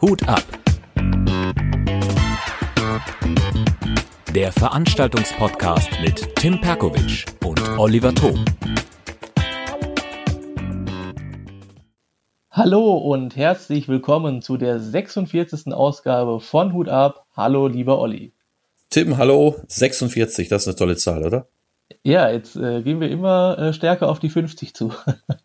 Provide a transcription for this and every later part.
Hut ab. Der Veranstaltungspodcast mit Tim Perkovic und Oliver Thom. Hallo und herzlich willkommen zu der 46. Ausgabe von Hut ab. Hallo, lieber Olli. Tim, hallo, 46, das ist eine tolle Zahl, oder? Ja, jetzt äh, gehen wir immer äh, stärker auf die 50 zu.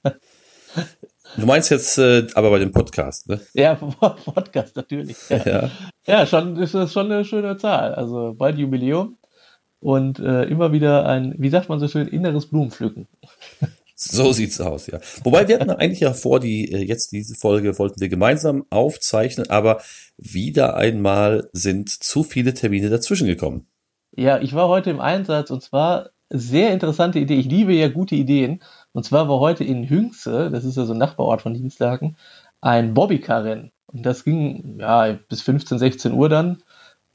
du meinst jetzt äh, aber bei dem Podcast, ne? Ja, Podcast natürlich. Ja, ja. ja schon ist das schon eine schöne Zahl. Also bald Jubiläum und äh, immer wieder ein, wie sagt man so schön, inneres Blumenpflücken. So sieht's aus, ja. Wobei wir hatten eigentlich ja vor, die äh, jetzt diese Folge wollten wir gemeinsam aufzeichnen, aber wieder einmal sind zu viele Termine dazwischen gekommen. Ja, ich war heute im Einsatz und zwar sehr interessante Idee. Ich liebe ja gute Ideen. Und zwar war heute in Hünxe, das ist ja so ein Nachbarort von Dienstlaken, ein Bobbycar-Rennen. Und das ging ja bis 15, 16 Uhr dann.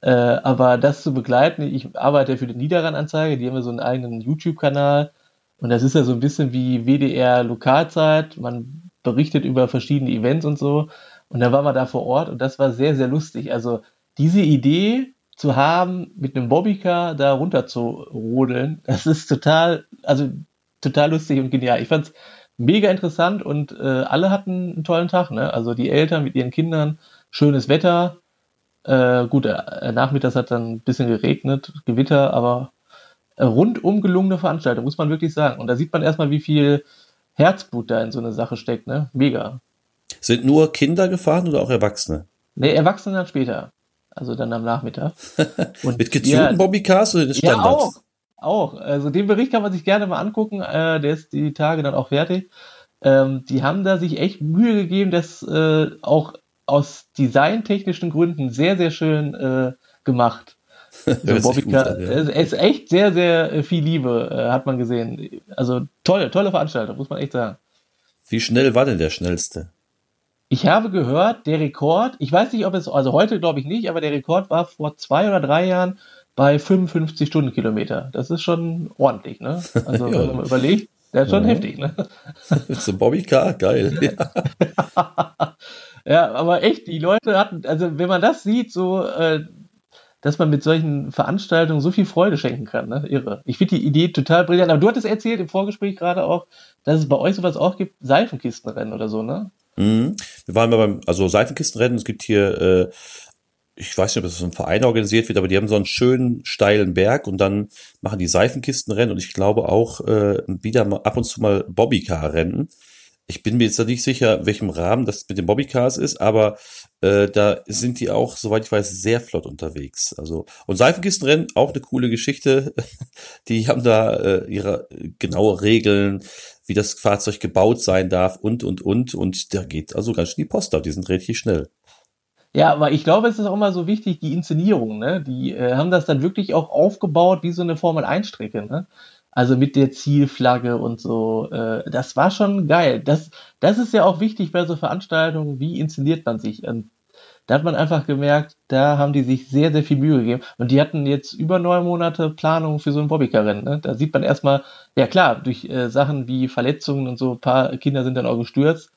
Äh, aber das zu begleiten, ich arbeite ja für die Niederrhein-Anzeige, die haben ja so einen eigenen YouTube-Kanal. Und das ist ja so ein bisschen wie WDR Lokalzeit. Man berichtet über verschiedene Events und so. Und dann waren wir da vor Ort und das war sehr, sehr lustig. Also diese Idee, zu haben, mit einem Bobbycar da runter zu rodeln, das ist total, also total lustig und genial. Ich fand's mega interessant und äh, alle hatten einen tollen Tag, ne? Also die Eltern mit ihren Kindern, schönes Wetter. Äh, gut, äh, nachmittags hat dann ein bisschen geregnet, Gewitter, aber rundum gelungene Veranstaltung, muss man wirklich sagen. Und da sieht man erstmal, wie viel Herzblut da in so eine Sache steckt, ne? Mega. Sind nur Kinder gefahren oder auch Erwachsene? Nee, Erwachsene dann später also dann am Nachmittag. Und Mit getunten ja, Bobbycars oder Standards? Ja, auch. Auch. Also den Bericht kann man sich gerne mal angucken. Äh, der ist die Tage dann auch fertig. Ähm, die haben da sich echt Mühe gegeben, das äh, auch aus designtechnischen Gründen sehr, sehr schön äh, gemacht. So Bobbycar, ja. es ist echt sehr, sehr äh, viel Liebe, äh, hat man gesehen. Also tolle, tolle Veranstaltung, muss man echt sagen. Wie schnell war denn der schnellste? Ich habe gehört, der Rekord, ich weiß nicht, ob es, also heute glaube ich nicht, aber der Rekord war vor zwei oder drei Jahren bei 55 Stundenkilometer. Das ist schon ordentlich, ne? Also ja. wenn man überlegt, der ist schon ja. heftig, ne? So Bobbycar, geil. Ja. ja, aber echt, die Leute hatten, also wenn man das sieht, so, äh, dass man mit solchen Veranstaltungen so viel Freude schenken kann, ne? Irre. Ich finde die Idee total brillant. Aber du hattest erzählt im Vorgespräch gerade auch, dass es bei euch sowas auch gibt, Seifenkistenrennen oder so, ne? Mhm. Wir waren mal beim, also Seifenkistenrennen, es gibt hier, äh, ich weiß nicht, ob das ein Verein organisiert wird, aber die haben so einen schönen steilen Berg und dann machen die Seifenkistenrennen und ich glaube auch äh, wieder mal ab und zu mal Bobbycar-Rennen. Ich bin mir jetzt nicht sicher, welchem Rahmen das mit den Bobbycars ist, aber äh, da sind die auch, soweit ich weiß, sehr flott unterwegs. Also und Seifenkistenrennen auch eine coole Geschichte. Die haben da äh, ihre genaue Regeln, wie das Fahrzeug gebaut sein darf und und und und da geht also ganz schön die Post ab. Die sind richtig schnell. Ja, aber ich glaube, es ist auch immer so wichtig, die Inszenierung, ne? Die äh, haben das dann wirklich auch aufgebaut wie so eine Formel-1-Strecke, ne? Also mit der Zielflagge und so. Äh, das war schon geil. Das, das ist ja auch wichtig bei so Veranstaltungen. Wie inszeniert man sich? Und da hat man einfach gemerkt, da haben die sich sehr, sehr viel Mühe gegeben. Und die hatten jetzt über neun Monate Planung für so ein Bobbycar-Rennen. Ne? Da sieht man erstmal, ja klar, durch äh, Sachen wie Verletzungen und so, ein paar Kinder sind dann auch gestürzt,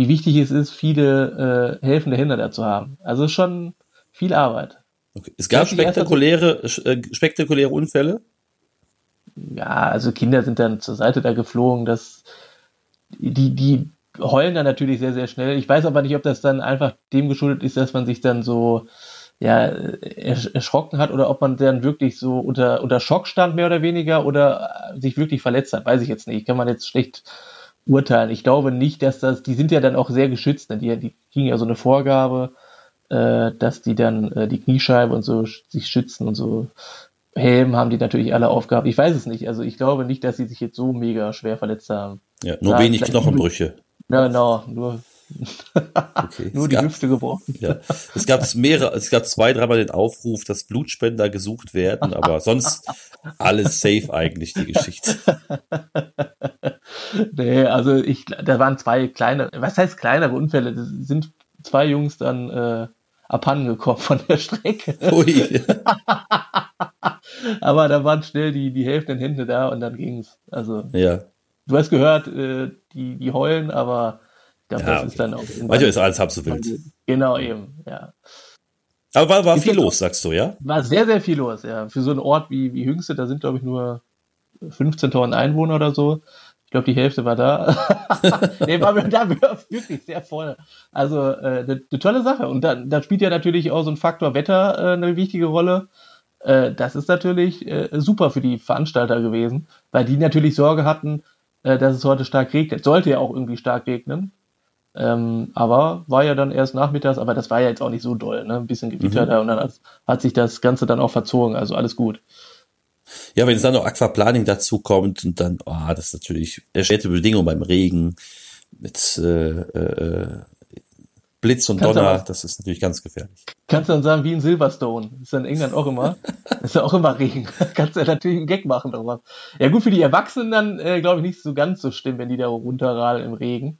wie wichtig es ist, viele äh, helfende Hände da zu haben. Also schon viel Arbeit. Okay. Es gab spektakuläre, äh, spektakuläre Unfälle? ja, also Kinder sind dann zur Seite da geflogen, das, die, die heulen dann natürlich sehr, sehr schnell. Ich weiß aber nicht, ob das dann einfach dem geschuldet ist, dass man sich dann so, ja, erschrocken hat oder ob man dann wirklich so unter, unter Schock stand, mehr oder weniger, oder sich wirklich verletzt hat. Weiß ich jetzt nicht. Kann man jetzt schlecht urteilen. Ich glaube nicht, dass das, die sind ja dann auch sehr geschützt, ne? die, die kriegen ja so eine Vorgabe, äh, dass die dann äh, die Kniescheibe und so sich schützen und so Helm haben die natürlich alle aufgehabt. Ich weiß es nicht. Also ich glaube nicht, dass sie sich jetzt so mega schwer verletzt haben. Ja, nur ja, wenig Knochenbrüche. Ja, genau, nur, okay, nur die gab, Hüfte gebrochen. Ja. Es gab mehrere, es gab zwei, dreimal den Aufruf, dass Blutspender gesucht werden, aber sonst alles safe eigentlich, die Geschichte. nee, also ich, da waren zwei kleine, was heißt kleinere Unfälle? Das sind zwei Jungs dann äh, abhandengekommen von der Strecke. Ui. Aber da waren schnell die, die Hälfte in Hände da und dann ging's. Also, ja. du hast gehört, äh, die, die heulen, aber glaube, Ja, das okay. ist dann auch. Manchmal ist alles halb so wild. Genau, eben, ja. Aber war, war viel los, sagst du, ja? War sehr, sehr viel los, ja. Für so einen Ort wie, wie Hüngste, da sind, glaube ich, nur 15.000 Einwohner oder so. Ich glaube, die Hälfte war da. nee, war da wirklich sehr voll. Also, äh, eine ne tolle Sache. Und da, da spielt ja natürlich auch so ein Faktor Wetter äh, eine wichtige Rolle. Äh, das ist natürlich äh, super für die Veranstalter gewesen, weil die natürlich Sorge hatten, äh, dass es heute stark regnet. Sollte ja auch irgendwie stark regnen. Ähm, aber war ja dann erst nachmittags, aber das war ja jetzt auch nicht so doll, ne? Ein bisschen Gewitter Mhm. da und dann hat, hat sich das Ganze dann auch verzogen, also alles gut. Ja, wenn es dann noch Aquaplaning dazu kommt und dann, oh, das ist natürlich erschwerte Bedingungen beim Regen mit äh, äh, Blitz und Kannst Donner, aber- das ist natürlich ganz gefährlich. Kannst du dann sagen, wie in Silverstone. Ist dann in England auch immer. ist ja auch immer Regen. Kannst du ja natürlich einen Gag machen draus. Ja gut, für die Erwachsenen dann, äh, glaube ich, nicht so ganz so schlimm, wenn die da runterradeln im Regen.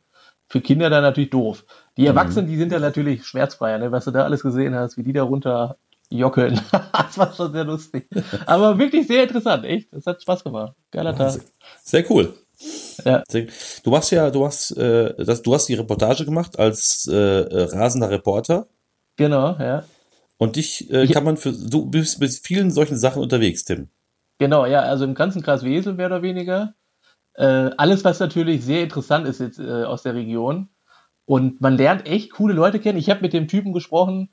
Für Kinder dann natürlich doof. Die Erwachsenen, die sind ja natürlich schmerzfreier, ne? was du da alles gesehen hast, wie die da runter jockeln. das war schon sehr lustig. Aber wirklich sehr interessant, echt. Das hat Spaß gemacht. Geiler Tag. Sehr, sehr cool. Ja. Du machst ja, du hast, äh, das, du hast die Reportage gemacht als äh, äh, rasender Reporter Genau, ja. und dich äh, kann man für, du bist mit vielen solchen Sachen unterwegs, Tim. Genau, ja, also im ganzen Kreis Wesel mehr oder weniger. Äh, alles, was natürlich sehr interessant ist jetzt äh, aus der Region. Und man lernt echt coole Leute kennen. Ich habe mit dem Typen gesprochen,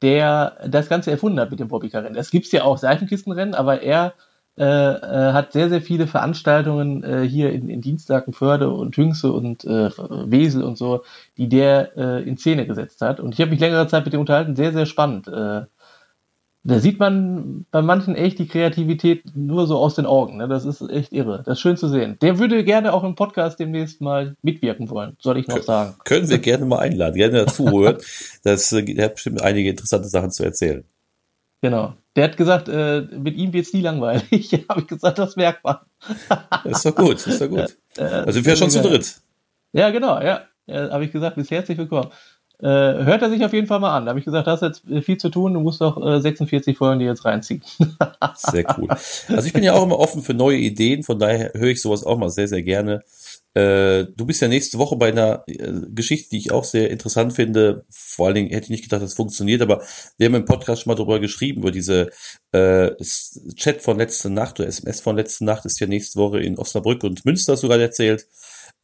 der das Ganze erfunden hat mit dem Bobbycar-Rennen. Es gibt ja auch Seifenkistenrennen, aber er äh, äh, hat sehr, sehr viele Veranstaltungen äh, hier in, in Dienstlaken, Förde und Hüngse und äh, Wesel und so, die der äh, in Szene gesetzt hat. Und ich habe mich längere Zeit mit dem unterhalten. Sehr, sehr spannend. Äh, da sieht man bei manchen echt die Kreativität nur so aus den Augen. Ne? Das ist echt irre. Das ist schön zu sehen. Der würde gerne auch im Podcast demnächst mal mitwirken wollen, soll ich noch sagen. Können wir gerne mal einladen, gerne dazu hören. Das, äh, der hat bestimmt einige interessante Sachen zu erzählen. Genau. Der hat gesagt, äh, mit ihm wird's nie langweilig. habe ich gesagt, das merkt man. Das ist doch gut, ist doch gut. Äh, Also sind wir schon zu dritt. Ja, genau, ja. ja habe ich gesagt, bist herzlich willkommen. Äh, hört er sich auf jeden Fall mal an. Da habe ich gesagt, hast jetzt äh, viel zu tun, du musst doch äh, 46 Folgen dir jetzt reinziehen. Sehr cool. Also ich bin ja auch immer offen für neue Ideen, von daher höre ich sowas auch mal sehr, sehr gerne. Äh, du bist ja nächste Woche bei einer äh, Geschichte, die ich auch sehr interessant finde. Vor allen Dingen hätte ich nicht gedacht, das funktioniert, aber wir haben im Podcast schon mal darüber geschrieben, über diese äh, Chat von letzter Nacht oder SMS von letzter Nacht ist ja nächste Woche in Osnabrück und Münster, gerade erzählt.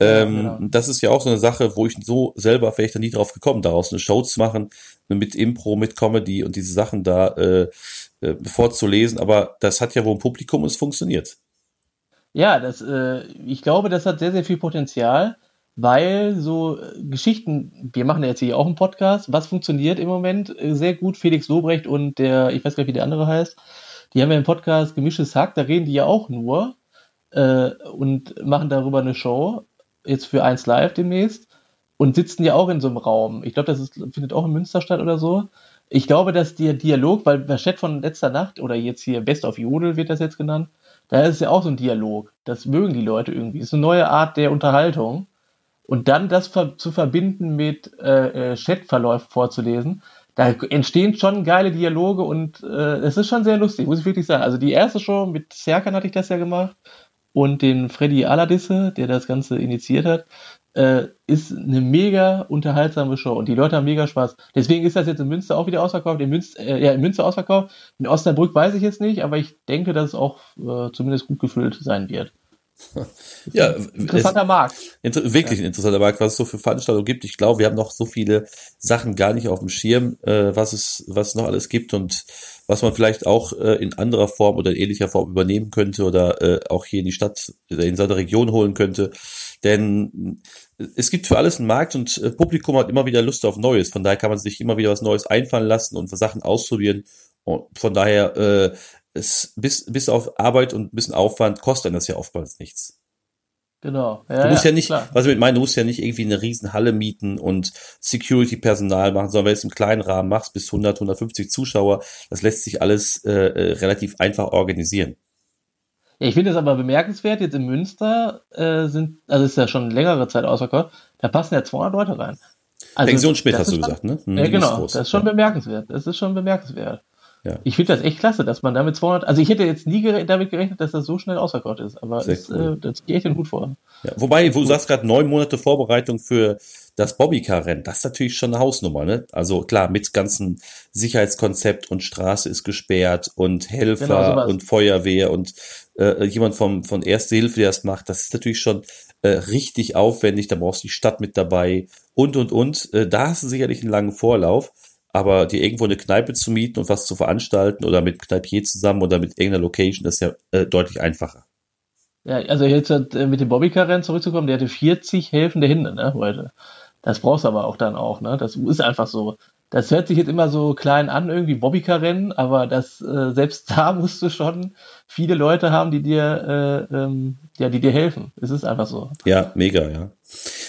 Ähm, genau. Das ist ja auch so eine Sache, wo ich so selber vielleicht da nie drauf gekommen, daraus eine Show zu machen, mit Impro, mit Comedy und diese Sachen da äh, äh, vorzulesen. Aber das hat ja wohl ein Publikum und es funktioniert. Ja, das, äh, ich glaube, das hat sehr, sehr viel Potenzial, weil so äh, Geschichten, wir machen ja jetzt hier auch einen Podcast, was funktioniert im Moment äh, sehr gut, Felix Lobrecht und der, ich weiß gar nicht, wie der andere heißt, die haben ja einen Podcast Gemischtes Hack, da reden die ja auch nur äh, und machen darüber eine Show, jetzt für 1 Live demnächst und sitzen ja auch in so einem Raum. Ich glaube, das ist, findet auch in Münster statt oder so. Ich glaube, dass der Dialog, weil bei Chat von letzter Nacht oder jetzt hier Best of Jodel wird das jetzt genannt, da ist ja auch so ein Dialog. Das mögen die Leute irgendwie. Ist eine neue Art der Unterhaltung. Und dann das ver zu verbinden mit äh, äh, Chatverläufen vorzulesen, da entstehen schon geile Dialoge und äh, es ist schon sehr lustig, muss ich wirklich sagen. Also die erste Show mit Serkan hatte ich das ja gemacht und den Freddy Aladisse, der das Ganze initiiert hat, äh, ist eine mega unterhaltsame Show und die Leute haben mega Spaß. Deswegen ist das jetzt in Münster auch wieder ausverkauft, in Münster, äh, ja, in Münster ausverkauft. In Osnabrück weiß ich jetzt nicht, aber ich denke, dass es auch äh, zumindest gut gefüllt sein wird. Ja, Interessanter Markt. Inter wirklich ein interessanter Markt, was es so für Veranstaltungen gibt. Ich glaube, wir haben noch so viele Sachen gar nicht auf dem Schirm, äh, was es, was es noch alles gibt und was man vielleicht auch äh, in anderer Form oder in ähnlicher Form übernehmen könnte oder äh, auch hier in die Stadt, in seine Region holen könnte. Denn es gibt für alles einen Markt und äh, Publikum hat immer wieder Lust auf Neues. Von daher kann man sich immer wieder was Neues einfallen lassen und Sachen ausprobieren. Und von daher, äh, es, bis, bis auf Arbeit und ein bisschen Aufwand kostet das ja oftmals nichts. Genau. Ja, Du musst ja, nicht, klar. was ich mit meine, du musst ja nicht irgendwie eine riesen Halle mieten und Security-Personal machen, sondern wenn du es im kleinen Rahmen machst, bis 100, 150 Zuschauer, das lässt sich alles äh, äh, relativ einfach organisieren. Ja, ich finde es aber bemerkenswert, jetzt in Münster äh, sind, also ist ja schon längere Zeit ausverkauft, da passen ja 200 Leute rein. Also, Pension das hast du gesagt, ne? Hm, Ja, die genau, das ist schon Ja. bemerkenswert. Das ist schon bemerkenswert. Ja. Ich finde das echt klasse, dass man damit 200, also ich hätte jetzt nie gere damit gerechnet, dass das so schnell ausverkauft ist, aber es, cool. äh, das geht den Hut vor. Ja, wobei, wo du sagst gerade neun Monate Vorbereitung für das Bobbycar-Rennen, das ist natürlich schon eine Hausnummer, ne? Also klar, mit ganzen Sicherheitskonzept und Straße ist gesperrt und Helfer genau, und Feuerwehr und äh, jemand vom, von Erste Hilfe, der das macht, das ist natürlich schon äh, richtig aufwendig, da brauchst du die Stadt mit dabei und und und. Äh, da hast du sicherlich einen langen Vorlauf aber dir irgendwo eine Kneipe zu mieten und was zu veranstalten oder mit Kneipier zusammen oder mit irgendeiner Location, ist ja äh, deutlich einfacher. Ja, also jetzt äh, mit dem Bobbycar-Rennen zurückzukommen, der hatte 40 helfende Hände, ne, heute. Das brauchst du aber auch dann auch, ne? Das ist einfach so. Das hört sich jetzt immer so klein an, irgendwie Bobbycar-Rennen, aber das, äh, selbst da musst du schon viele Leute haben, die dir, äh, ähm, ja, die dir helfen. Es ist einfach so. Ja, mega, ja.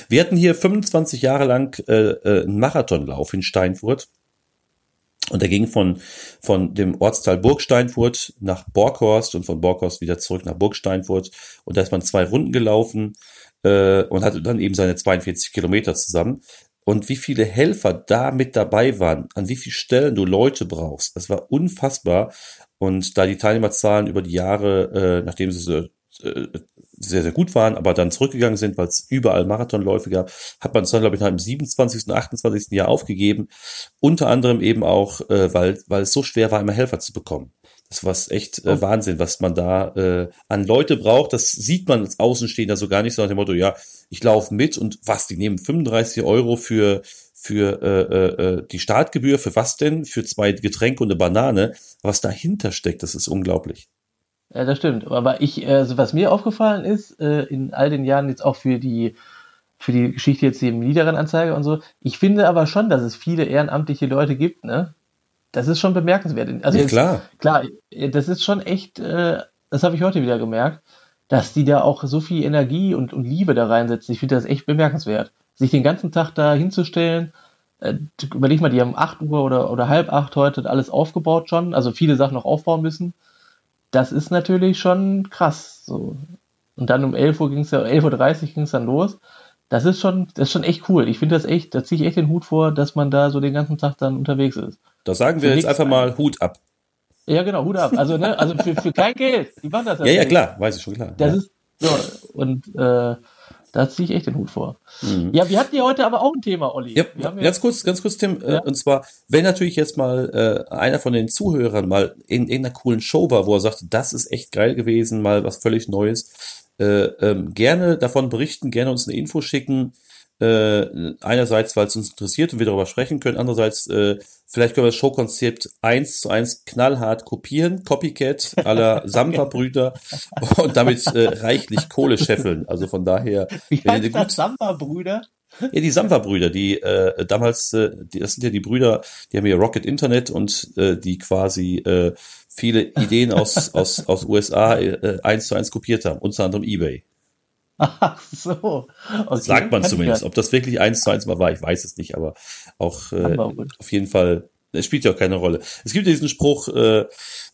Wir hatten hier 25 Jahre lang äh, äh, einen Marathonlauf in Steinfurt. Und er ging von, von dem Ortsteil Burgsteinfurt nach Borghorst und von Borghorst wieder zurück nach Burgsteinfurt. Und da ist man zwei Runden gelaufen äh, und hatte dann eben seine 42 Kilometer zusammen. Und wie viele Helfer da mit dabei waren, an wie vielen Stellen du Leute brauchst, das war unfassbar. Und da die Teilnehmerzahlen über die Jahre, äh, nachdem sie äh, sehr, sehr gut waren, aber dann zurückgegangen sind, weil es überall Marathonläufe gab, hat man es dann, glaube ich, im 27., und 28. Jahr aufgegeben. Unter anderem eben auch, äh, weil, weil es so schwer war, immer Helfer zu bekommen. Das war echt äh, Wahnsinn, was man da äh, an Leute braucht. Das sieht man als Außenstehender so gar nicht, so nach dem Motto, ja, ich laufe mit und was, die nehmen 35 Euro für, für äh, äh, äh, die Startgebühr, für was denn? Für zwei Getränke und eine Banane. Was dahinter steckt, das ist unglaublich. Ja, das stimmt. Aber ich, also was mir aufgefallen ist, äh, in all den Jahren jetzt auch für die, für die Geschichte jetzt hier im niederen Anzeige und so, ich finde aber schon, dass es viele ehrenamtliche Leute gibt, ne? Das ist schon bemerkenswert. Also ja, jetzt, klar. Klar, das ist schon echt, äh, das habe ich heute wieder gemerkt, dass die da auch so viel Energie und, und Liebe da reinsetzen. Ich finde das echt bemerkenswert. Sich den ganzen Tag da hinzustellen, äh, überleg mal, die haben 8 Uhr oder, oder halb acht heute alles aufgebaut schon, also viele Sachen noch aufbauen müssen das ist natürlich schon krass. So. Und dann um 11 Uhr ging es ja, 11.30 Uhr ging es dann los. Das ist schon, das ist schon echt cool. Ich finde das echt, da ziehe ich echt den Hut vor, dass man da so den ganzen Tag dann unterwegs ist. Da sagen wir für jetzt einfach mal Hut ab. Ja, genau, Hut ab. Also, ne, also für, für kein Geld. Die machen das ja. Ja, ja, klar, weiß ich schon klar. Das ja. ist, so, und äh, da ziehe ich echt den Hut vor. Mhm. Ja, wir hatten ja heute aber auch ein Thema, Olli. Ja, ganz kurz, ganz kurz, Tim. Äh, ja. Und zwar, wenn natürlich jetzt mal äh, einer von den Zuhörern mal in irgendeiner coolen Show war, wo er sagte, das ist echt geil gewesen, mal was völlig Neues, äh, ähm, gerne davon berichten, gerne uns eine Info schicken. Äh, einerseits, weil es uns interessiert und wir darüber sprechen können, andererseits äh, vielleicht können wir das Showkonzept eins zu eins knallhart kopieren, Copycat aller Samba-Brüder und damit äh, reichlich Kohle scheffeln. Also von daher. Wie heißt das Samba-Brüder? Ja, die Samba-Brüder, die äh, damals, äh, die, das sind ja die Brüder, die haben ja Rocket Internet und äh, die quasi äh, viele Ideen aus, aus, aus USA äh, eins zu eins kopiert haben, unter anderem eBay. Ach so. Okay. Sagt man zumindest. Ob das wirklich eins zu eins mal war, ich weiß es nicht, aber auch äh, auf jeden Fall, es spielt ja auch keine Rolle. Es gibt ja diesen Spruch, äh,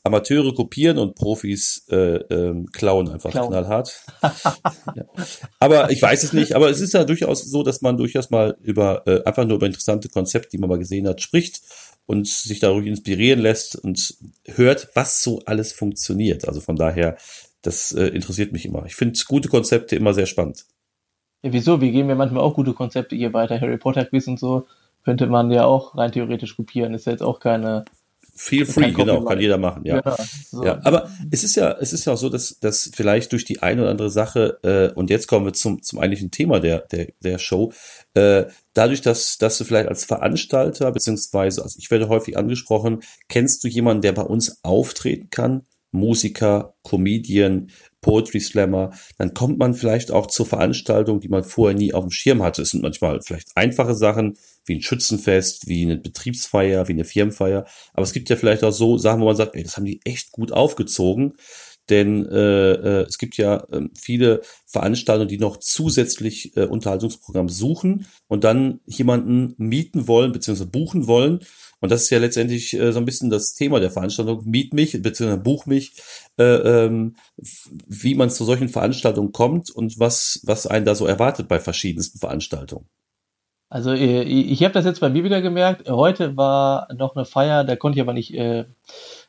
Amateure kopieren und Profis äh, ähm, klauen einfach klauen. knallhart. ja. Aber ich weiß es nicht, aber es ist ja durchaus so, dass man durchaus mal über äh, einfach nur über interessante Konzepte, die man mal gesehen hat, spricht und sich dadurch inspirieren lässt und hört, was so alles funktioniert. Also von daher das äh, interessiert mich immer. Ich finde gute Konzepte immer sehr spannend. Ja, wieso? Wir geben ja manchmal auch gute Konzepte hier weiter. Harry Potter Quiz und so könnte man ja auch rein theoretisch kopieren. Ist ja jetzt auch keine. Feel free, genau, kann jeder machen, ja. Ja, so. ja. Aber es ist ja, es ist ja auch so, dass, dass vielleicht durch die eine oder andere Sache, äh, und jetzt kommen wir zum, zum eigentlichen Thema der, der, der Show, äh, dadurch, dass, dass du vielleicht als Veranstalter, beziehungsweise, also ich werde häufig angesprochen, kennst du jemanden, der bei uns auftreten kann? Musiker, Comedian, Poetry Slammer, dann kommt man vielleicht auch zur Veranstaltung, die man vorher nie auf dem Schirm hatte. Es sind manchmal vielleicht einfache Sachen, wie ein Schützenfest, wie eine Betriebsfeier, wie eine Firmenfeier. Aber es gibt ja vielleicht auch so Sachen, wo man sagt, ey, das haben die echt gut aufgezogen. Denn äh, äh, es gibt ja äh, viele Veranstaltungen, die noch zusätzlich äh, Unterhaltungsprogramm suchen und dann jemanden mieten wollen bzw. buchen wollen und das ist ja letztendlich äh, so ein bisschen das Thema der Veranstaltung. Miet mich, beziehungsweise buch mich, äh, ähm, wie man zu solchen Veranstaltungen kommt und was, was einen da so erwartet bei verschiedensten Veranstaltungen. Also äh, ich habe das jetzt bei mir wieder gemerkt. Heute war noch eine Feier, da konnte ich aber nicht, äh,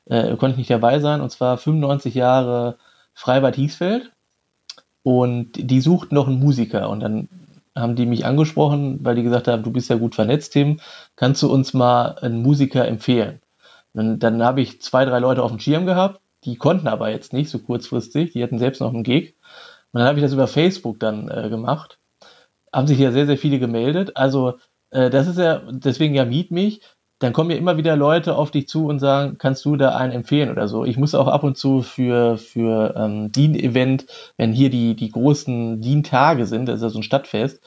äh, konnte ich nicht dabei sein. Und zwar 95 Jahre Freibad Hiesfeld. Und die suchten noch einen Musiker. Und dann haben die mich angesprochen, weil die gesagt haben, du bist ja gut vernetzt, Tim. Kannst du uns mal einen Musiker empfehlen? Und dann habe ich zwei, drei Leute auf dem Schirm gehabt. Die konnten aber jetzt nicht so kurzfristig. Die hatten selbst noch einen Gig. Und dann habe ich das über Facebook dann äh, gemacht haben sich ja sehr, sehr viele gemeldet. Also äh, das ist ja, deswegen ja Miet mich. Dann kommen ja immer wieder Leute auf dich zu und sagen, kannst du da einen empfehlen oder so. Ich muss auch ab und zu für, für ähm, DIN-Event, wenn hier die, die großen DIN-Tage sind, das ist ja so ein Stadtfest,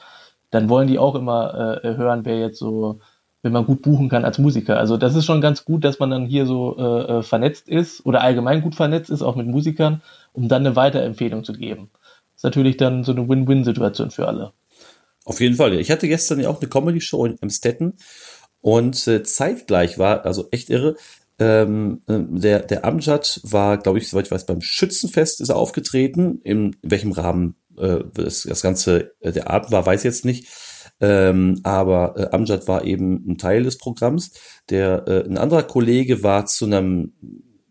dann wollen die auch immer äh, hören, wer jetzt so, wenn man gut buchen kann als Musiker. Also das ist schon ganz gut, dass man dann hier so äh, äh vernetzt ist oder allgemein gut vernetzt ist, auch mit Musikern, um dann eine Weiterempfehlung zu geben. Das ist natürlich dann so eine Win-Win-Situation für alle. Auf jeden Fall. Ich hatte gestern ja auch eine Comedy-Show in Amstetten und äh, zeitgleich war, also echt irre, ähm, äh, der, der Amjad war, glaube ich, soweit ich weiß, beim Schützenfest ist er aufgetreten. In welchem Rahmen äh, das, das Ganze, äh, der Abend war, weiß ich jetzt nicht. Ähm, aber äh, Amjad war eben ein Teil des Programms. Der, äh, ein anderer Kollege war zu einem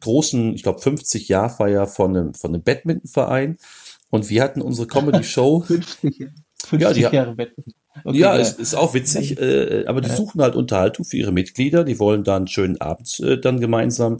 großen, ich glaube, 50-Jahr-Feier von einem, von einem Badmintonverein. Und wir hatten unsere Comedy-Show. 50 50 ja, Jahre Wetten. Okay, ja, es ist auch witzig, äh, aber die suchen halt Unterhaltung für ihre Mitglieder. Die wollen da einen schönen Abend äh, dann gemeinsam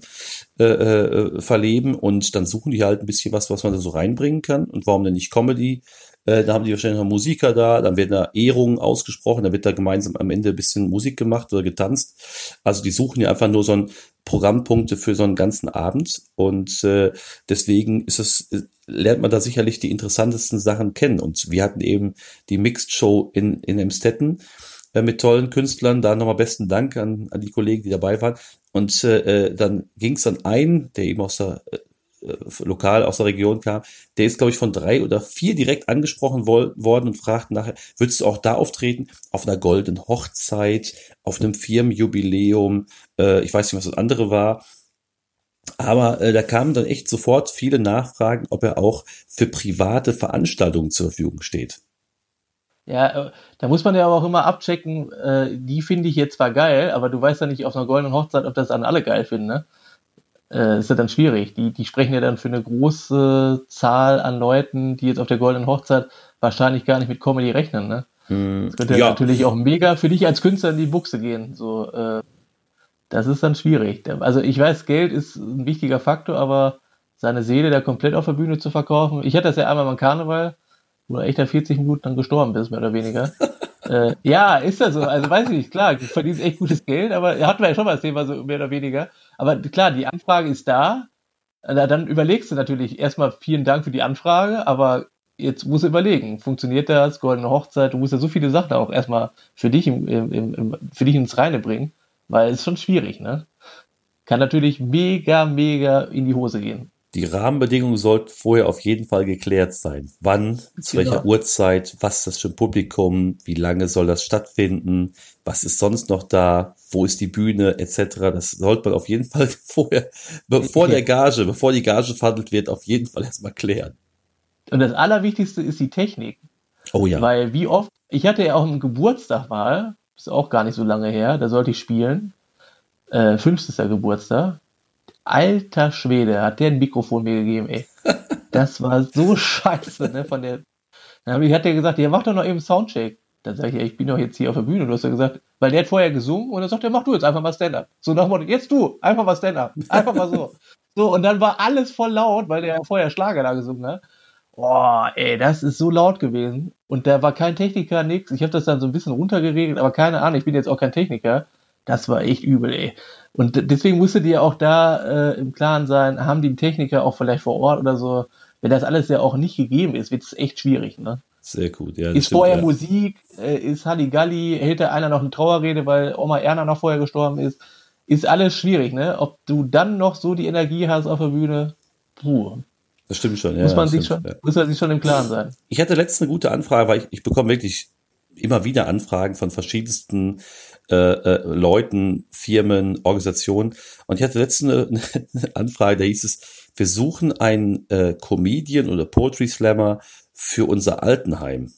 äh, äh, verleben und dann suchen die halt ein bisschen was, was man da so reinbringen kann. Und warum denn nicht Comedy? Äh, da haben die wahrscheinlich noch Musiker da, dann werden da Ehrungen ausgesprochen, dann wird da gemeinsam am Ende ein bisschen Musik gemacht oder getanzt. Also die suchen ja einfach nur so ein Programmpunkte für so einen ganzen Abend und äh, deswegen ist es äh, lernt man da sicherlich die interessantesten Sachen kennen und wir hatten eben die Mixed Show in in Emstetten äh, mit tollen Künstlern da nochmal besten Dank an, an die Kollegen die dabei waren und äh, äh dann ging es dann ein der eben aus der äh, lokal aus der Region kam, der ist, glaube ich, von drei oder vier direkt angesprochen worden und fragten nachher, würdest du auch da auftreten? Auf einer goldenen Hochzeit, auf einem Firmenjubiläum, äh, ich weiß nicht, was das andere war. Aber äh, da kamen dann echt sofort viele Nachfragen, ob er auch für private Veranstaltungen zur Verfügung steht. Ja, äh, da muss man ja aber auch immer abchecken, äh, die finde ich jetzt zwar geil, aber du weißt ja nicht auf einer goldenen Hochzeit, ob das an alle geil finden, ne? äh, ist ja dann schwierig. Die, die sprechen ja dann für eine große Zahl an Leuten, die jetzt auf der Goldenen Hochzeit wahrscheinlich gar nicht mit Comedy rechnen. Ne? Mm, das könnte ja. natürlich auch mega für dich als Künstler in die Buchse gehen. So, äh, das ist dann schwierig. Also ich weiß, Geld ist ein wichtiger Faktor, aber seine Seele da komplett auf der Bühne zu verkaufen. Ich hatte das ja einmal beim Karneval, wo du echt nach 40 Minuten dann gestorben bist, mehr oder weniger. äh, ja, ist das so. Also weiß ich nicht, klar, du verdienst echt gutes Geld, aber hatten wir ja schon mal das Thema so mehr oder weniger. Aber klar, die Anfrage ist da. Dann überlegst du natürlich erstmal vielen Dank für die Anfrage, aber jetzt musst du überlegen, funktioniert das, goldene Hochzeit, du musst ja so viele Sachen auch erstmal für dich, im, im, im, für dich ins Reine bringen, weil es ist schon schwierig, ne? Kann natürlich mega, mega in die Hose gehen die Rahmenbedingungen sollten vorher auf jeden Fall geklärt sein. Wann, zu genau. welcher Uhrzeit, was ist das für ein Publikum, wie lange soll das stattfinden, was ist sonst noch da, wo ist die Bühne, etc. Das sollte man auf jeden Fall vorher, bevor okay. der Gage, bevor die Gage verhandelt wird, auf jeden Fall erstmal klären. Und das Allerwichtigste ist die Technik. Oh ja. Weil wie oft, ich hatte ja auch einen Geburtstag mal, ist auch gar nicht so lange her, da sollte ich spielen, äh, 50. Geburtstag alter Schwede, hat der ein Mikrofon mir gegeben, ey. Das war so scheiße, ne, von der. Dann hat der gesagt, ja, mach doch noch eben Soundcheck. Dann sage ich, ja, ich bin doch jetzt hier auf der Bühne. Du hast ja gesagt, weil der hat vorher gesungen und dann sagt er, mach du jetzt einfach mal Stand-up. So nach Motto, jetzt du, einfach mal Stand-up. Einfach mal so. So, und dann war alles voll laut, weil der ja vorher Schlager da gesungen hat. Boah, ey, das ist so laut gewesen. Und da war kein Techniker, nix. Ich habe das dann so ein bisschen runtergeregelt, aber keine Ahnung, ich bin jetzt auch kein Techniker. Das war echt übel, ey. Und deswegen musste dir auch da äh, im Klaren sein, haben die Techniker auch vielleicht vor Ort oder so. Wenn das alles ja auch nicht gegeben ist, wird es echt schwierig, ne? Sehr gut, ja. Ist stimmt, vorher ja. Musik, äh, ist Halligalli, hält da einer noch eine Trauerrede, weil Oma Erna noch vorher gestorben ist. Ist alles schwierig, ne? Ob du dann noch so die Energie hast auf der Bühne, puh. Das stimmt schon, ja. Muss man, sich, schon, ja. muss man sich schon im Klaren sein. Ich hatte letztens eine gute Anfrage, weil ich, ich bekomme wirklich immer wieder Anfragen von verschiedensten äh, äh, Leuten, Firmen, Organisationen. Und ich hatte letztens eine, eine Anfrage, da hieß es, wir suchen einen äh, Comedian oder Poetry Slammer für unser Altenheim.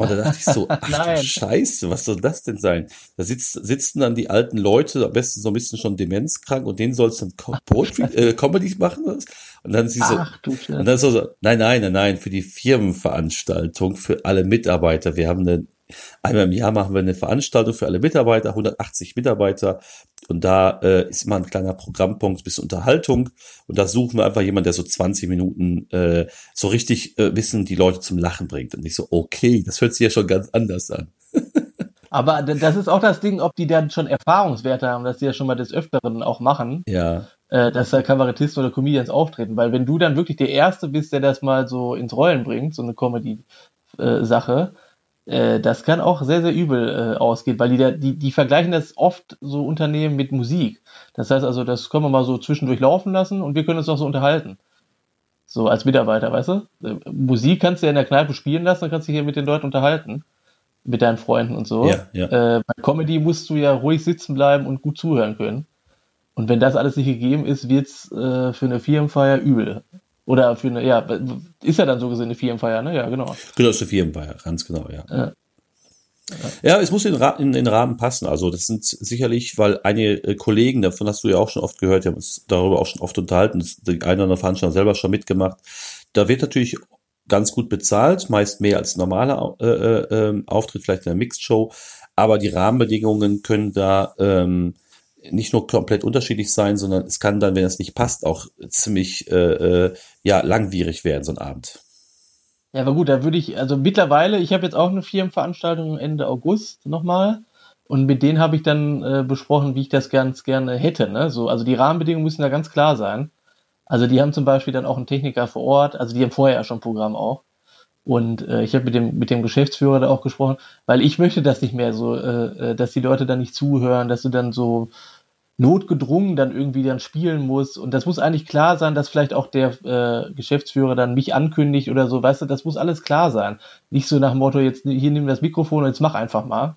Und da dachte ich so, ach du Scheiße, was soll das denn sein? Da sitzt, sitzen dann die alten Leute, am besten so ein bisschen schon demenzkrank und denen soll es dann Poetry, äh, Comedy machen. Und dann sie so, ach, und dann so, nein, nein, nein, nein, für die Firmenveranstaltung, für alle Mitarbeiter. Wir haben eine Einmal im Jahr machen wir eine Veranstaltung für alle Mitarbeiter, 180 Mitarbeiter. Und da äh, ist immer ein kleiner Programmpunkt bis Unterhaltung. Und da suchen wir einfach jemanden, der so 20 Minuten äh, so richtig äh, wissen, die Leute zum Lachen bringt. Und ich so, okay, das hört sich ja schon ganz anders an. Aber das ist auch das Ding, ob die dann schon Erfahrungswerte haben, dass die ja schon mal des Öfteren auch machen. Ja. Äh, dass da Kabarettisten oder Comedians auftreten. Weil wenn du dann wirklich der Erste bist, der das mal so ins Rollen bringt, so eine Comedy-Sache, äh, äh, das kann auch sehr, sehr übel äh, ausgehen, weil die, die, die vergleichen das oft so Unternehmen mit Musik. Das heißt also, das können wir mal so zwischendurch laufen lassen und wir können uns auch so unterhalten. So als Mitarbeiter, weißt du? Äh, Musik kannst du ja in der Kneipe spielen lassen, dann kannst du dich hier mit den Leuten unterhalten. Mit deinen Freunden und so. Ja, ja. Äh, bei Comedy musst du ja ruhig sitzen bleiben und gut zuhören können. Und wenn das alles nicht gegeben ist, wird's äh, für eine Firmenfeier übel. Oder für eine, ja, ist ja dann so gesehen eine Firmenfeier, ne? Ja, genau. Genau, ist eine Firmenfeier, ganz genau, ja. ja. Ja, es muss in, in, den Rahmen passen. Also das sind sicherlich, weil einige äh, Kollegen, davon hast du ja auch schon oft gehört, die haben uns darüber auch schon oft unterhalten, die eine oder andere Veranstaltung selber schon mitgemacht. Da wird natürlich ganz gut bezahlt, meist mehr als normaler äh, äh, ähm, Auftritt, vielleicht in einer Mixed Show, aber die Rahmenbedingungen können da ähm, nicht nur komplett unterschiedlich sein, sondern es kann dann, wenn es nicht passt, auch ziemlich äh, äh, ja langwierig werden so ein Abend. Ja, aber gut, da würde ich, also mittlerweile, ich habe jetzt auch eine Firmenveranstaltung Ende August nochmal und mit denen habe ich dann äh, besprochen, wie ich das ganz gerne hätte. Ne? So, also die Rahmenbedingungen müssen da ganz klar sein. Also die haben zum Beispiel dann auch einen Techniker vor Ort, also die haben vorher ja schon Programm auch. Und äh, ich habe mit dem, mit dem Geschäftsführer da auch gesprochen, weil ich möchte das nicht mehr so, äh, äh dass die Leute dann nicht zuhören, dass du dann so notgedrungen dann irgendwie dann spielen muss. Und das muss eigentlich klar sein, dass vielleicht auch der äh, Geschäftsführer dann mich ankündigt oder so, weißt du, das muss alles klar sein. Nicht so nach dem Motto, jetzt hier nimm das Mikrofon und jetzt mach einfach mal.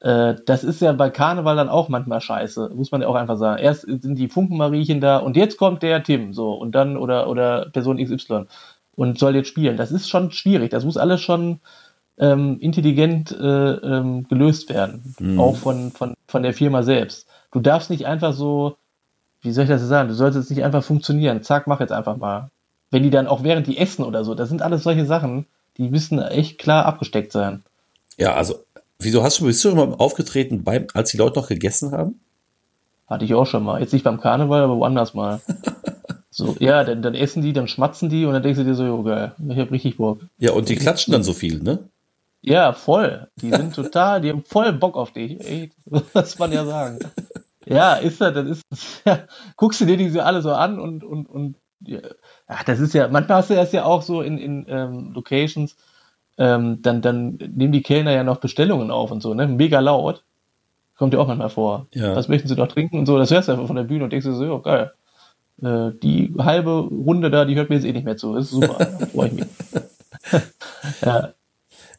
Äh, das ist ja bei Karneval dann auch manchmal scheiße, muss man ja auch einfach sagen. Erst sind die Funkenmariechen da und jetzt kommt der Tim, so, und dann, oder, oder Person XY und soll jetzt spielen. Das ist schon schwierig. Das muss alles schon ähm, intelligent äh, ähm, gelöst werden. Mhm. Auch von, von, von der Firma selbst du darfst nicht einfach so, wie soll ich das sagen, du sollst jetzt nicht einfach funktionieren. Zack, mach jetzt einfach mal. Wenn die dann auch während die essen oder so, das sind alles solche Sachen, die müssen echt klar abgesteckt sein. Ja, also, wieso hast du, bist du schon mal aufgetreten, beim, als die Leute noch gegessen haben? Hatte ich auch schon mal. Jetzt nicht beim Karneval, aber woanders mal. so, ja, dann, dann essen die, dann schmatzen die und dann denkst du dir so, jo, geil, ich hab richtig Bock. Ja, und die klatschen dann so viel, ne? Ja, voll. Die sind total, die haben voll Bock auf dich. Ey, muss man ja sagen. Ja, ist das, das ist, ja, guckst du dir diese alle so an und, und, und, ja, das ist ja, manchmal hast du das ja auch so in, in ähm, Locations, ähm, dann, dann nehmen die Kellner ja noch Bestellungen auf und so, ne, mega laut. Kommt dir auch manchmal vor. Ja. Was möchten sie noch trinken und so, das hörst du einfach von der Bühne und denkst du so, ja, geil. Äh, die halbe Runde da, die hört mir jetzt eh nicht mehr zu, ist super, da freue ich mich. ja,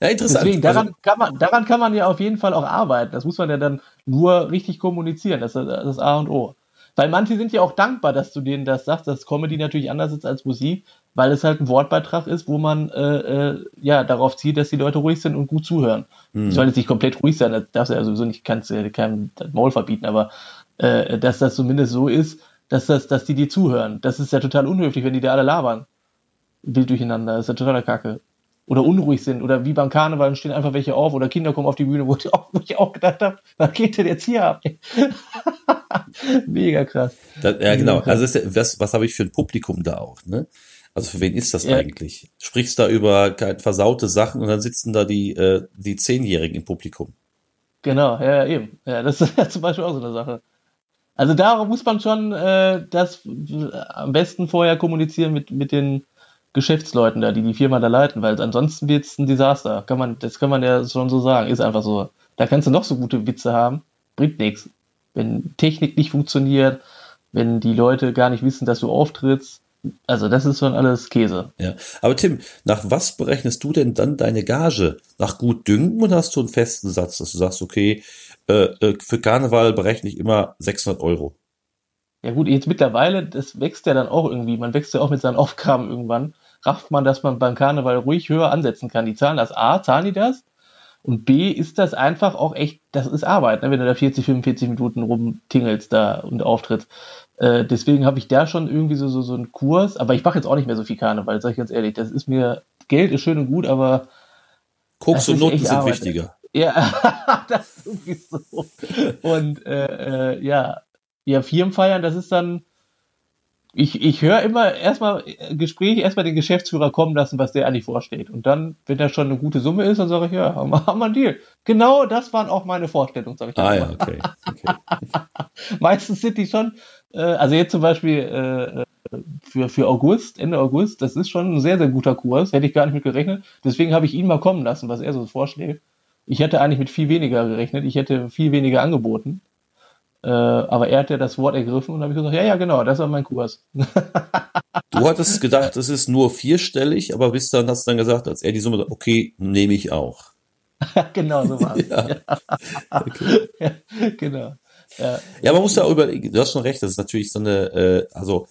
ja, interessant. Deswegen, daran, also, kann man, daran kann man ja auf jeden Fall auch arbeiten. Das muss man ja dann nur richtig kommunizieren. Das ist das A und O. Weil manche sind ja auch dankbar, dass du denen das sagst, dass Comedy natürlich anders ist als Musik, weil es halt ein Wortbeitrag ist, wo man äh, äh, ja darauf zielt, dass die Leute ruhig sind und gut zuhören. Hm. Die sollen jetzt nicht komplett ruhig sein, das darfst du ja sowieso nicht, kannst du ja keinem das Maul verbieten, aber äh, dass das zumindest so ist, dass das, dass die dir zuhören. Das ist ja total unhöflich, wenn die da alle labern. Wild durcheinander. Das ist ja totaler Kacke oder unruhig sind oder wie beim Karneval stehen einfach welche auf oder Kinder kommen auf die Bühne, wo ich auch, wo ich auch gedacht habe, was geht denn jetzt hier ab? Mega krass. Das, ja, genau. Also ist, was, was habe ich für ein Publikum da auch, ne? Also für wen ist das ja. eigentlich? Sprichst da über versaute Sachen und dann sitzen da die, äh, die Zehnjährigen im Publikum. Genau, ja, eben. Ja, das ist ja zum Beispiel auch so eine Sache. Also da muss man schon äh, das am besten vorher kommunizieren mit, mit den Geschäftsleuten da, die die Firma da leiten, weil ansonsten wird es ein Desaster. Kann man, das kann man ja schon so sagen. Ist einfach so. Da kannst du noch so gute Witze haben, bringt nichts. Wenn Technik nicht funktioniert, wenn die Leute gar nicht wissen, dass du auftrittst, also das ist schon alles Käse. Ja, aber Tim, nach was berechnest du denn dann deine Gage? Nach gut Dünken oder hast du einen festen Satz, dass du sagst, okay, äh, äh für Karneval berechne ich immer 600 Euro? Ja gut, jetzt mittlerweile, das wächst ja dann auch irgendwie. Man wächst ja auch mit seinen Aufgaben irgendwann rafft man, dass man beim Karneval ruhig höher ansetzen kann. Die zahlen das A, zahlen die das? Und B ist das einfach auch echt, das ist Arbeit, ne, wenn du da 40, 45 Minuten rumtingelst da und auftrittst. Äh, deswegen habe ich da schon irgendwie so, so, so einen Kurs, aber ich mache jetzt auch nicht mehr so viel Karneval, sag ich ganz ehrlich. Das ist mir, Geld ist schön und gut, aber. Koks und Noten sind Arbeit. wichtiger. Ja, das ist irgendwie so. Und äh, äh, ja, ja, Firmenfeiern, das ist dann ich, ich höre immer erstmal Gespräch, erstmal den Geschäftsführer kommen lassen, was der eigentlich vorsteht. Und dann, wenn da schon eine gute Summe ist, dann sage ich, ja, haben wir, haben wir einen Deal. Genau das waren auch meine Vorstellungen, sage ich Ah ja, okay. okay. Meistens sind die schon, äh, also jetzt zum Beispiel äh, für, für August, Ende August, das ist schon ein sehr, sehr guter Kurs, hätte ich gar nicht mit gerechnet. Deswegen habe ich ihn mal kommen lassen, was er so vorschlägt. Ich hätte eigentlich mit viel weniger gerechnet, ich hätte viel weniger angeboten. Äh, aber er hat ja das Wort ergriffen und habe ich gesagt, ja, ja, genau, das war mein Kurs. du hattest gedacht, es ist nur vierstellig, aber bis dann hast du dann gesagt, als er die Summe okay, nehme ich auch. genau, so war es. ja. Okay. ja, genau. Ja. ja, man muss da überlegen, du hast schon recht, das ist natürlich so eine, äh, also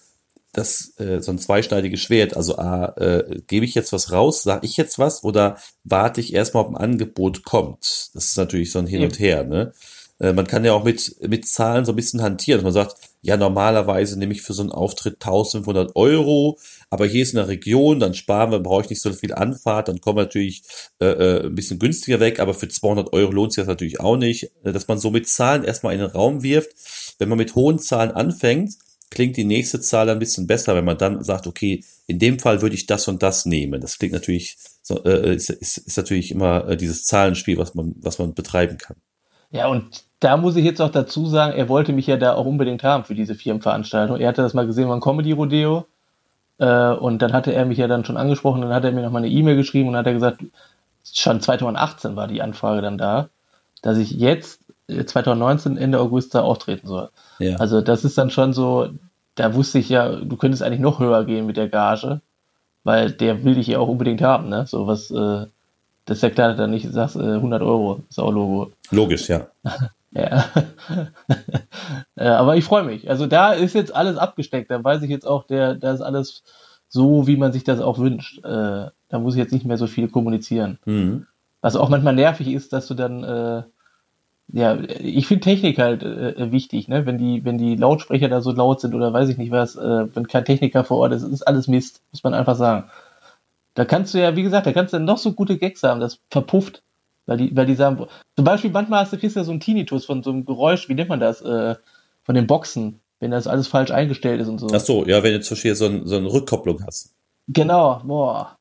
das äh, so ein zweischneidiges Schwert. Also A, äh, gebe ich jetzt was raus, sage ich jetzt was oder warte ich erstmal, ob ein Angebot kommt? Das ist natürlich so ein Hin und Her, ne? Äh, man kann ja auch mit, mit Zahlen so ein bisschen hantieren. Also man sagt, ja, normalerweise nehme ich für so einen Auftritt 1500 Euro, aber hier ist eine Region, dann sparen wir, brauche ich nicht so viel Anfahrt, dann kommen wir natürlich äh, äh ein bisschen günstiger weg, aber für 200 Euro lohnt sich das natürlich auch nicht. Äh, dass man so mit Zahlen erstmal in den Raum wirft. Wenn man mit hohen Zahlen anfängt, klingt die nächste Zahl ein bisschen besser, wenn man dann sagt, okay, in dem Fall würde ich das und das nehmen. Das klingt natürlich, so, äh, ist, ist, ist natürlich immer äh, dieses Zahlenspiel, was man, was man betreiben kann. Ja, und da muss ich jetzt auch dazu sagen, er wollte mich ja da auch unbedingt haben für diese Firmenveranstaltung. Er hatte das mal gesehen beim Comedy Rodeo äh, und dann hatte er mich ja dann schon angesprochen, dann hat er mir noch mal eine E-Mail geschrieben und hat er gesagt, schon 2018 war die Anfrage dann da, dass ich jetzt 2019 äh, Ende August da auftreten soll. Ja. Also das ist dann schon so, da wusste ich ja, du könntest eigentlich noch höher gehen mit der Gage, weil der will dich ja auch unbedingt haben, ne? So was, äh, das ist ja klar, dass du dann nicht sagst, äh, 100 Euro, Sau-Logo. Logisch, ja. Ja. aber ich freue mich. Also da ist jetzt alles abgesteckt. Da weiß ich jetzt auch, der, da ist alles so, wie man sich das auch wünscht. Äh, da muss ich jetzt nicht mehr so viel kommunizieren. Mhm. Was auch manchmal nervig ist, dass du dann, äh, ja, ich finde Technik halt äh, wichtig, ne? Wenn die, wenn die Lautsprecher da so laut sind oder weiß ich nicht was, äh, wenn kein Techniker vor Ort ist, ist alles Mist, muss man einfach sagen. Da kannst du ja, wie gesagt, da kannst du noch so gute Gags haben, das verpufft. Weil die, weil die sagen, zum Beispiel manchmal hast du, kriegst du ja so einen Tinnitus von so einem Geräusch, wie nennt man das, äh, von den Boxen, wenn das alles falsch eingestellt ist und so. Ach so, ja, wenn du zum Beispiel so, ein, so eine Rückkopplung hast. Genau, boah.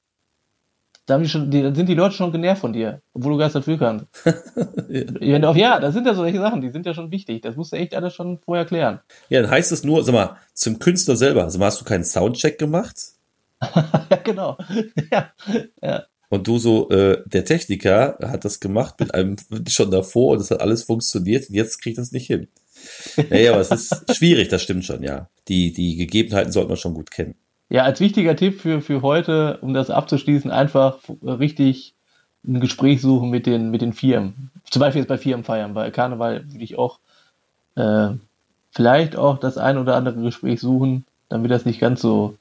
Da, schon, die, sind die Leute schon genervt von dir, obwohl du gar nichts dafür kannst. ja. Auch, ja, das sind ja solche Sachen, die sind ja schon wichtig. Das musst du echt alles schon vorher klären. Ja, dann heißt es nur, sag mal, zum Künstler selber, also hast du keinen Soundcheck gemacht? ja, genau. ja, ja. Und du so, äh, der Techniker hat das gemacht mit einem schon davor und es hat alles funktioniert und jetzt kriegt das nicht hin. Naja, aber es ist schwierig, das stimmt schon, ja. Die, die Gegebenheiten sollte man schon gut kennen. Ja, als wichtiger Tipp für, für heute, um das abzuschließen, einfach richtig ein Gespräch suchen mit den, mit den Firmen. Zum Beispiel jetzt bei Firmenfeiern. Bei Karneval würde ich auch äh, vielleicht auch das ein oder andere Gespräch suchen, damit das nicht ganz so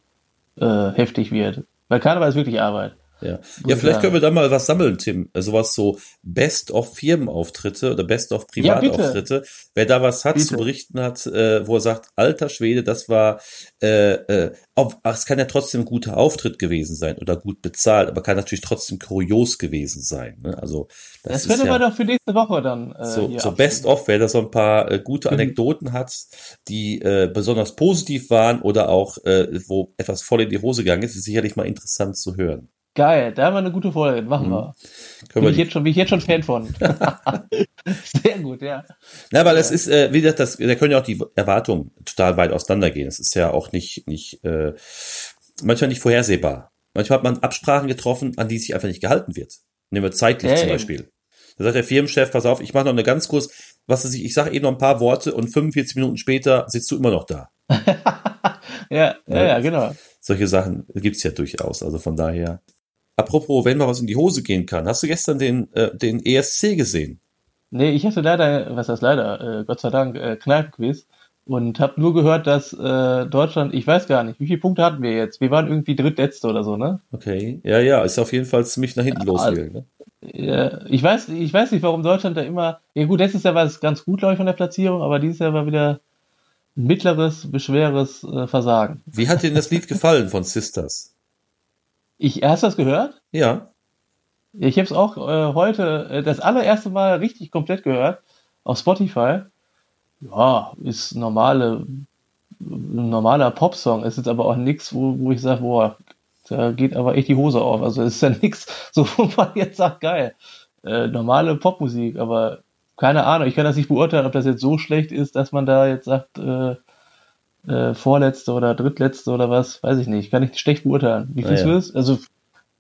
äh, heftig wird. Weil Karneval ist wirklich Arbeit. Ja, ja vielleicht können wir da mal was sammeln, Tim. Sowas so Best of Firmenauftritte oder Best of Privatauftritte. Ja, Wer da was hat, bitte. zu berichten hat, äh, wo er sagt, alter Schwede, das war, äh, äh, auf, es kann ja trotzdem ein guter Auftritt gewesen sein oder gut bezahlt, aber kann natürlich trotzdem kurios gewesen sein. Ne? Also das, das können ja, wir doch für nächste Woche dann. Äh, so, so Best of, wer da so ein paar äh, gute. Anekdoten mhm. hat, die äh, besonders positiv waren oder auch äh, wo etwas voll in die Hose gegangen ist, ist sicherlich mal interessant zu hören. Geil, da haben wir eine gute Folge. Machen mhm. wir. Können bin, wir ich jetzt schon, bin ich jetzt schon Fan von. Sehr gut, ja. Na, weil ja. es ist, äh, wie gesagt, das, da können ja auch die Erwartungen total weit auseinandergehen. Es ist ja auch nicht, nicht, äh, manchmal nicht vorhersehbar. Manchmal hat man Absprachen getroffen, an die sich einfach nicht gehalten wird. Nehmen wir zeitlich ja, zum Beispiel. Da sagt der Firmenchef, pass auf, ich mache noch eine ganz kurz, was weiß ich, ich sage eben noch ein paar Worte und 45 Minuten später sitzt du immer noch da. ja, ja, ja, genau. Solche Sachen gibt's ja durchaus. Also von daher. Apropos, wenn mal was in die Hose gehen kann. Hast du gestern den, äh, den ESC gesehen? Nee, ich hatte leider, was heißt leider, äh, Gott sei Dank, äh, Kneipenquiz und habe nur gehört, dass äh, Deutschland, ich weiß gar nicht, wie viele Punkte hatten wir jetzt? Wir waren irgendwie drittletzte oder so, ne? Okay, ja, ja, ist auf jeden Fall ziemlich nach hinten losgegangen. Ne? Ja, ich weiß, ich weiß nicht, warum Deutschland da immer. Ja gut, letztes Jahr war es ganz gut, glaube ich, von der Platzierung, aber dieses Jahr war wieder ein mittleres, beschweres äh, Versagen. Wie hat dir denn das Lied gefallen von Sisters? Ich hast du das gehört? Ja. Ich habe es auch äh, heute äh, das allererste Mal richtig komplett gehört auf Spotify. Ja, ist normale, ein normaler Popsong. Ist jetzt aber auch nichts, wo, wo ich sage, boah, da geht aber echt die Hose auf. Also ist ja nichts, so wo man jetzt sagt, geil. Äh, normale Popmusik, aber keine Ahnung, ich kann das nicht beurteilen, ob das jetzt so schlecht ist, dass man da jetzt sagt, äh, äh, vorletzte oder drittletzte oder was, weiß ich nicht. Kann ich schlecht beurteilen. Wie Ah, ja. du es? Also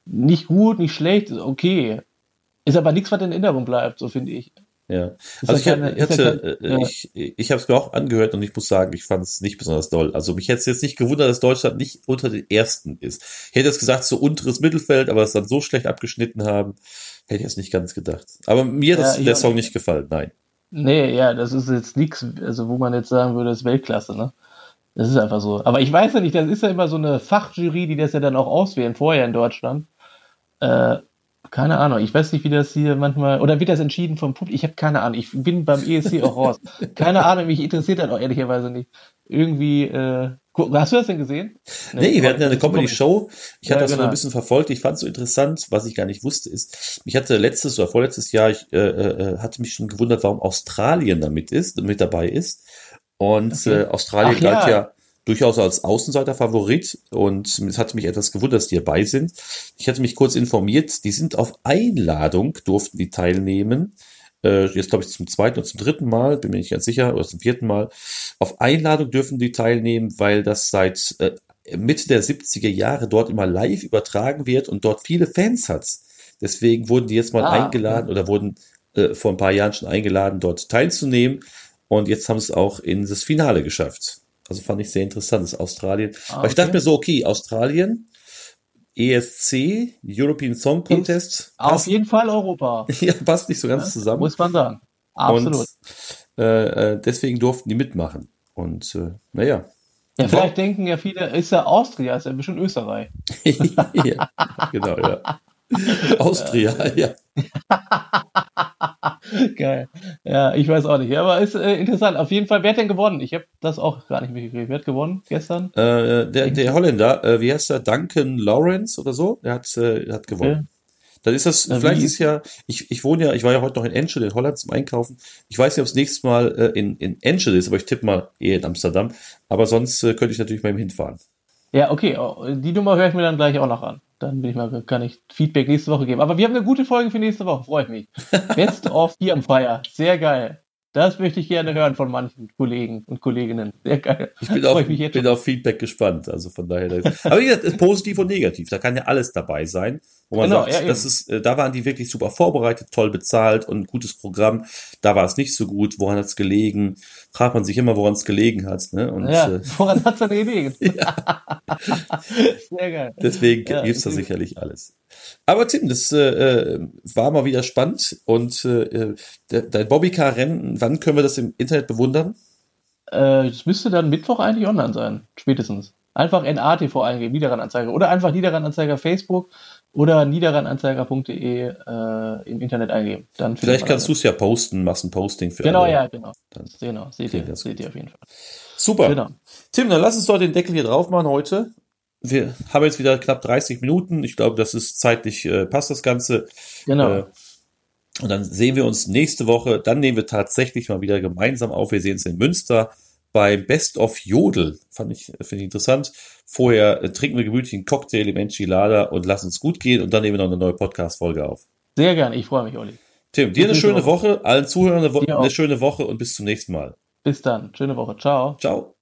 nicht gut, nicht schlecht, ist okay. Ist aber nichts, was in Erinnerung bleibt, so finde ich. Ja, Ist also ich, ja hatte, keine- ja äh, ich, ich habe es mir auch angehört und ich muss sagen, ich fand es nicht besonders doll. Also mich hätte es jetzt nicht gewundert, dass Deutschland nicht unter den Ersten ist. Ich hätte jetzt gesagt, so unteres Mittelfeld, aber es dann so schlecht abgeschnitten haben, hätte ich es nicht ganz gedacht. Aber mir hat Ja, das, ich der Song nicht. nicht gefallen, nein. Nee, ja, das ist jetzt nichts, also wo man jetzt sagen würde, das ist Weltklasse, ne? Das ist einfach so. Aber ich weiß ja nicht, das ist ja immer so eine Fachjury, die das ja dann auch auswählen, vorher in Deutschland. Äh, keine Ahnung, ich weiß nicht, wie das hier manchmal, oder wird das entschieden vom Publikum? Ich habe keine Ahnung, ich bin beim ESC auch raus. Keine Ahnung, mich interessiert das auch ehrlicherweise nicht. Irgendwie, äh, hast du das denn gesehen? Nee, wir hatten ja eine Comedy-Show. Ich Ja, hatte das so genau. ein bisschen verfolgt. Ich fand es so interessant, was ich gar nicht wusste, ist, mich hatte letztes oder vorletztes Jahr, ich äh, äh, hatte mich schon gewundert, warum Australien damit ist, mit dabei ist. Und Okay. äh, Australien Ach, galt ja. ja. durchaus als Außenseiter-Favorit und es hatte mich etwas gewundert, dass die dabei sind. Ich hatte mich kurz informiert, die sind auf Einladung, durften die teilnehmen. Äh, jetzt glaube ich zum zweiten oder zum dritten Mal, bin mir nicht ganz sicher, oder zum vierten Mal. Auf Einladung dürfen die teilnehmen, weil das seit äh, Mitte der 70er Jahre dort immer live übertragen wird und dort viele Fans hat. Deswegen wurden die jetzt mal Ah, eingeladen oder wurden äh, vor ein paar Jahren schon eingeladen, dort teilzunehmen. Und jetzt haben sie es auch in das Finale geschafft. Also fand ich sehr interessant, das Australien. Ah, Aber ich dachte okay. mir so, okay, Australien, ESC, European Song Contest, Auf passt, jeden Fall Europa. ja, passt nicht so ganz zusammen. Muss man sagen. Absolut. Und äh, äh, deswegen durften die mitmachen. Und äh, naja. Ja, vielleicht denken ja viele, ist ja Austria, ist ja bestimmt Österreich. ja, genau, ja. Austria, ja. Geil. Ja, ich weiß auch nicht. Aber ist äh, interessant. Auf jeden Fall, wer hat denn gewonnen? Ich habe das auch gar nicht mitgekriegt. Wer hat gewonnen gestern? Äh, der, der Holländer, äh, wie heißt der? Duncan Lawrence oder so? Der hat, äh, hat gewonnen. Okay. Dann ist das, Ja, vielleicht wie- ist ja, ich, ich wohne ja, ich war ja heute noch in Enschede in Holland zum Einkaufen. Ich weiß nicht, ob es nächstes Mal äh, in, in Enschede ist, aber ich tippe mal eher in Amsterdam. Aber sonst äh, könnte ich natürlich mal eben hinfahren. Ja, okay. oh, Die Nummer höre ich mir dann gleich auch noch an. Dann bin ich mal, kann ich Feedback nächste Woche geben. Aber wir haben eine gute Folge für nächste Woche. Freue ich mich. Best of Firmenfeier. Sehr geil. Das möchte ich gerne hören von manchen Kollegen und Kolleginnen. Sehr geil. Ich bin, auf, ich bin auf Feedback gespannt. Also von daher. Aber wie gesagt, ist positiv und negativ. Da kann ja alles dabei sein. Wo man Genau, sagt, ja, das ist, äh, da waren die wirklich super vorbereitet, toll bezahlt und ein gutes Programm. Da war es nicht so gut. Woran hat es gelegen? Fragt man sich immer, woran es gelegen hat. Ne? Und Ja, äh, woran hat es denn gelegen? Sehr geil. Deswegen Ja, gibt's da sicherlich alles. Aber Tim, das äh, äh, war mal wieder spannend. Und äh, der, dein Bobbycar-Rennen, wann können wir das im Internet bewundern? Äh, das müsste dann Mittwoch eigentlich online sein, spätestens. Einfach NATV eingeben, Niederrhein-Anzeiger. Oder einfach Niederrhein-Anzeiger Facebook oder niederrheinanzeiger.de äh, im Internet eingeben. Dann Vielleicht kannst du es ja posten, Massenposting für Genau, alle. ja, genau. Dann Genau, seht ihr, seht ihr auf jeden Fall. Super. Genau. Tim, dann lass uns doch den Deckel hier drauf machen heute. Wir haben jetzt wieder knapp 30 Minuten. Ich glaube, das ist zeitlich, äh, passt das Ganze. Genau. Äh, und dann sehen wir uns nächste Woche. Dann nehmen wir tatsächlich mal wieder gemeinsam auf. Wir sehen uns in Münster beim Best of Jodel. Fand ich, finde ich interessant. Vorher äh, trinken wir gemütlich einen Cocktail im Enchilada und lassen uns gut gehen. Und dann nehmen wir noch eine neue Podcast-Folge auf. Sehr gerne, ich freue mich, Olli. Tim, dir eine schöne Woche. Allen Zuhörern eine, Wo eine schöne Woche und bis zum nächsten Mal. Bis dann. Schöne Woche. Ciao. Ciao.